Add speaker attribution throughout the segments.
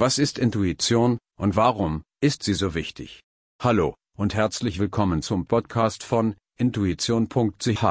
Speaker 1: Was ist Intuition und warum ist sie so wichtig? Hallo und herzlich willkommen zum Podcast von intuition.ch.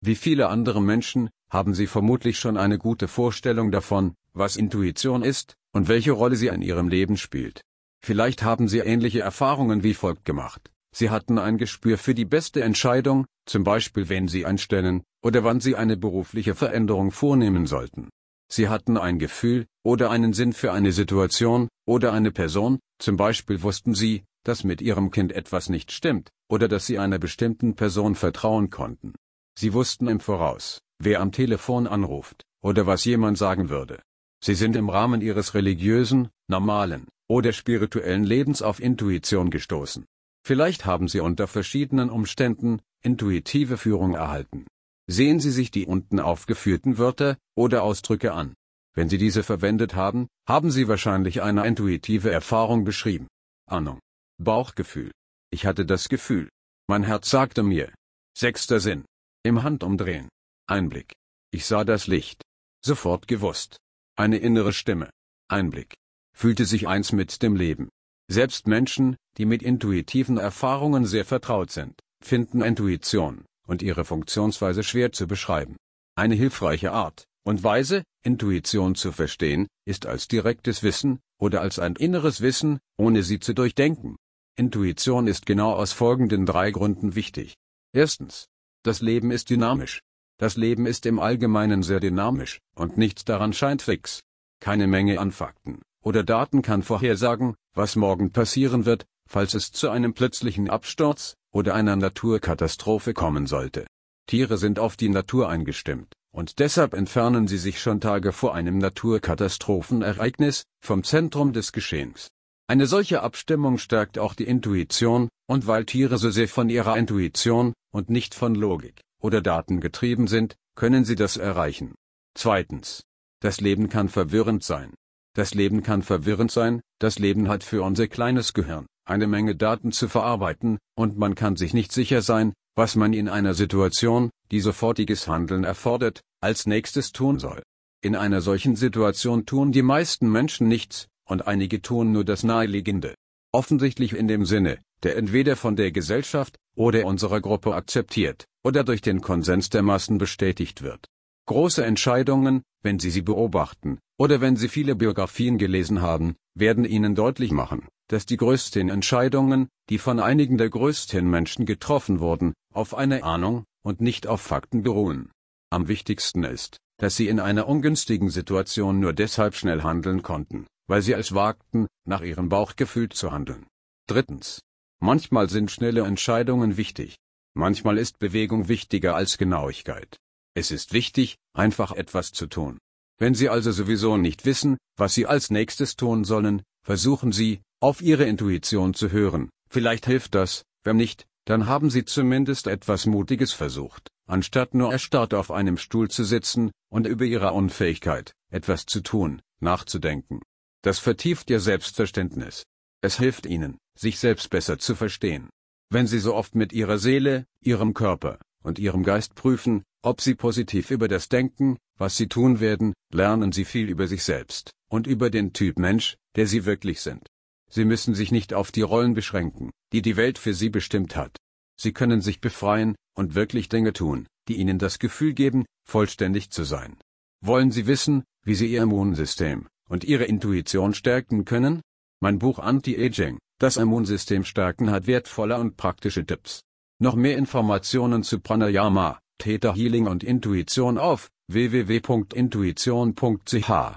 Speaker 1: Wie viele andere Menschen haben Sie vermutlich schon eine gute Vorstellung davon, was Intuition ist und welche Rolle sie in Ihrem Leben spielt. Vielleicht haben Sie ähnliche Erfahrungen wie folgt gemacht. Sie hatten ein Gespür für die beste Entscheidung, zum Beispiel wen Sie einstellen oder wann Sie eine berufliche Veränderung vornehmen sollten. Sie hatten ein Gefühl oder einen Sinn für eine Situation oder eine Person, zum Beispiel wussten Sie, dass mit Ihrem Kind etwas nicht stimmt oder dass Sie einer bestimmten Person vertrauen konnten. Sie wussten im Voraus, wer am Telefon anruft oder was jemand sagen würde. Sie sind im Rahmen Ihres religiösen, normalen oder spirituellen Lebens auf Intuition gestoßen. Vielleicht haben Sie unter verschiedenen Umständen intuitive Führung erhalten. Sehen Sie sich die unten aufgeführten Wörter oder Ausdrücke an. Wenn Sie diese verwendet haben, haben Sie wahrscheinlich eine intuitive Erfahrung beschrieben. Ahnung. Bauchgefühl. Ich hatte das Gefühl. Mein Herz sagte mir. Sechster Sinn. Im Handumdrehen. Einblick. Ich sah das Licht. Sofort gewusst. Eine innere Stimme. Einblick. Fühlte sich eins mit dem Leben. Selbst Menschen, die mit intuitiven Erfahrungen sehr vertraut sind, finden Intuition und ihre Funktionsweise schwer zu beschreiben. Eine hilfreiche Art und Weise, Intuition zu verstehen, ist als direktes Wissen oder als ein inneres Wissen, ohne sie zu durchdenken. Intuition ist genau aus folgenden drei Gründen wichtig. Erstens. Das Leben ist dynamisch. Das Leben ist im Allgemeinen sehr dynamisch, und nichts daran scheint fix. Keine Menge an Fakten oder Daten kann vorhersagen, was morgen passieren wird, falls es zu einem plötzlichen Absturz oder einer Naturkatastrophe kommen sollte. Tiere sind auf die Natur eingestimmt, und deshalb entfernen sie sich schon Tage vor einem Naturkatastrophenereignis vom Zentrum des Geschehens. Eine solche Abstimmung stärkt auch die Intuition, und weil Tiere so sehr von ihrer Intuition und nicht von Logik oder Daten getrieben sind, können sie das erreichen. Zweitens. Das Leben kann verwirrend sein. Das Leben kann verwirrend sein, das Leben hat für unser kleines Gehirn eine Menge Daten zu verarbeiten, und man kann sich nicht sicher sein, was man in einer Situation, die sofortiges Handeln erfordert, als nächstes tun soll. In einer solchen Situation tun die meisten Menschen nichts, und einige tun nur das Naheliegende. Offensichtlich in dem Sinne, der entweder von der Gesellschaft oder unserer Gruppe akzeptiert oder durch den Konsens der Massen bestätigt wird. Große Entscheidungen, wenn Sie sie beobachten, oder wenn Sie viele Biografien gelesen haben, werden Ihnen deutlich machen, dass die größten Entscheidungen, die von einigen der größten Menschen getroffen wurden, auf eine Ahnung und nicht auf Fakten beruhen. Am wichtigsten ist, dass sie in einer ungünstigen Situation nur deshalb schnell handeln konnten, weil sie es wagten, nach ihrem Bauchgefühl zu handeln. Drittens. Manchmal sind schnelle Entscheidungen wichtig. Manchmal ist Bewegung wichtiger als Genauigkeit. Es ist wichtig, einfach etwas zu tun. Wenn Sie also sowieso nicht wissen, was Sie als nächstes tun sollen, versuchen Sie, auf Ihre Intuition zu hören. Vielleicht hilft das, wenn nicht, dann haben Sie zumindest etwas Mutiges versucht, anstatt nur erstarrt auf einem Stuhl zu sitzen und über Ihre Unfähigkeit, etwas zu tun, nachzudenken. Das vertieft Ihr Selbstverständnis. Es hilft Ihnen, sich selbst besser zu verstehen. Wenn Sie so oft mit Ihrer Seele, Ihrem Körper und Ihrem Geist prüfen, ob Sie positiv über das denken, was Sie tun werden, lernen Sie viel über sich selbst und über den Typ Mensch, der Sie wirklich sind. Sie müssen sich nicht auf die Rollen beschränken, die die Welt für Sie bestimmt hat. Sie können sich befreien und wirklich Dinge tun, die Ihnen das Gefühl geben, vollständig zu sein. Wollen Sie wissen, wie Sie Ihr Immunsystem und Ihre Intuition stärken können? Mein Buch Anti-Aging, das Immunsystem stärken hat wertvolle und praktische Tipps. Noch mehr Informationen zu Pranayama, Theta Healing und Intuition auf www.intuition.ch